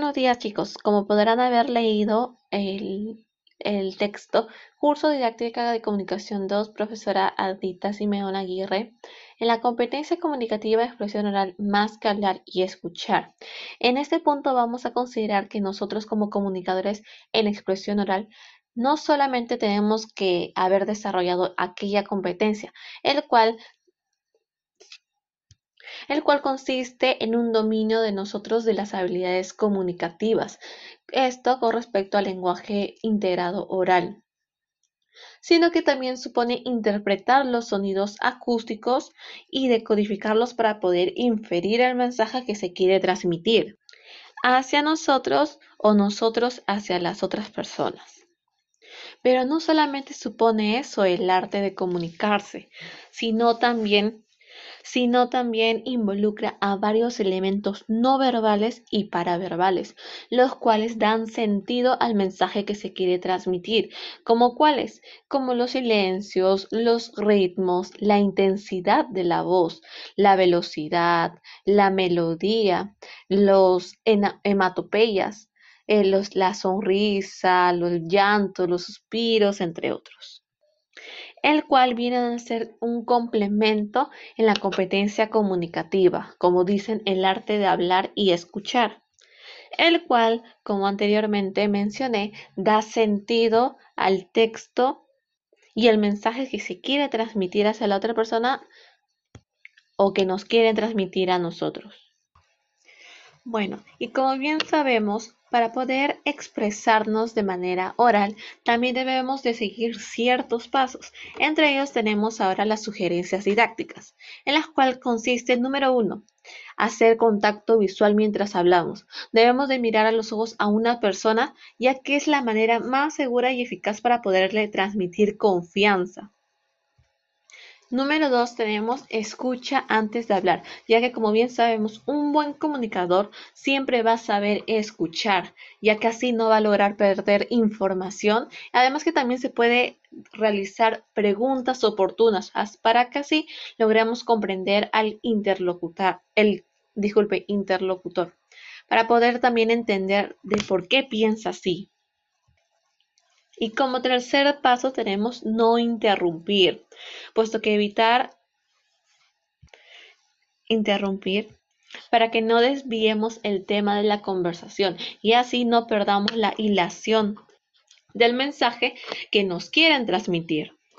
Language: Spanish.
Buenos días chicos, como podrán haber leído el, texto Curso Didáctica de Comunicación 2, profesora Adita Simeón Aguirre, en la competencia comunicativa de expresión oral más que hablar y escuchar. En este punto vamos a considerar que nosotros como comunicadores en expresión oral no solamente tenemos que haber desarrollado aquella competencia, el cual el cual consiste en un dominio de nosotros de las habilidades comunicativas. Esto con respecto al lenguaje integrado oral sino que también supone interpretar los sonidos acústicos y decodificarlos para poder inferir el mensaje que se quiere transmitir hacia nosotros o nosotros hacia las otras personas. Pero no solamente supone eso el arte de comunicarse, sino también sino también involucra a varios elementos no verbales y paraverbales, los cuales dan sentido al mensaje que se quiere transmitir, como cuáles, como los silencios, los ritmos, la intensidad de la voz, la velocidad, la melodía, los hematopeyas, eh, la sonrisa, los llantos, los suspiros, entre otros el cual viene a ser un complemento en la competencia comunicativa, como dicen el arte de hablar y escuchar, el cual, como anteriormente mencioné, da sentido al texto y el mensaje que se quiere transmitir hacia la otra persona o que nos quieren transmitir a nosotros. Bueno, y como bien sabemos, para poder expresarnos de manera oral, también debemos de seguir ciertos pasos. Entre ellos tenemos ahora las sugerencias didácticas, en las cuales consiste, número uno, hacer contacto visual mientras hablamos. Debemos de mirar a los ojos a una persona, ya que es la manera más segura y eficaz para poderle transmitir confianza. Número dos, tenemos escucha antes de hablar, ya que como bien sabemos, un buen comunicador siempre va a saber escuchar, ya que así no va a lograr perder información. Además que también se puede realizar preguntas oportunas para que así logremos comprender al interlocutor, el, disculpe, interlocutor, para poder también entender de por qué piensa así. Y como tercer paso tenemos no interrumpir, puesto que evitar interrumpir para que no desviemos el tema de la conversación y así no perdamos la hilación del mensaje que nos quieren transmitir.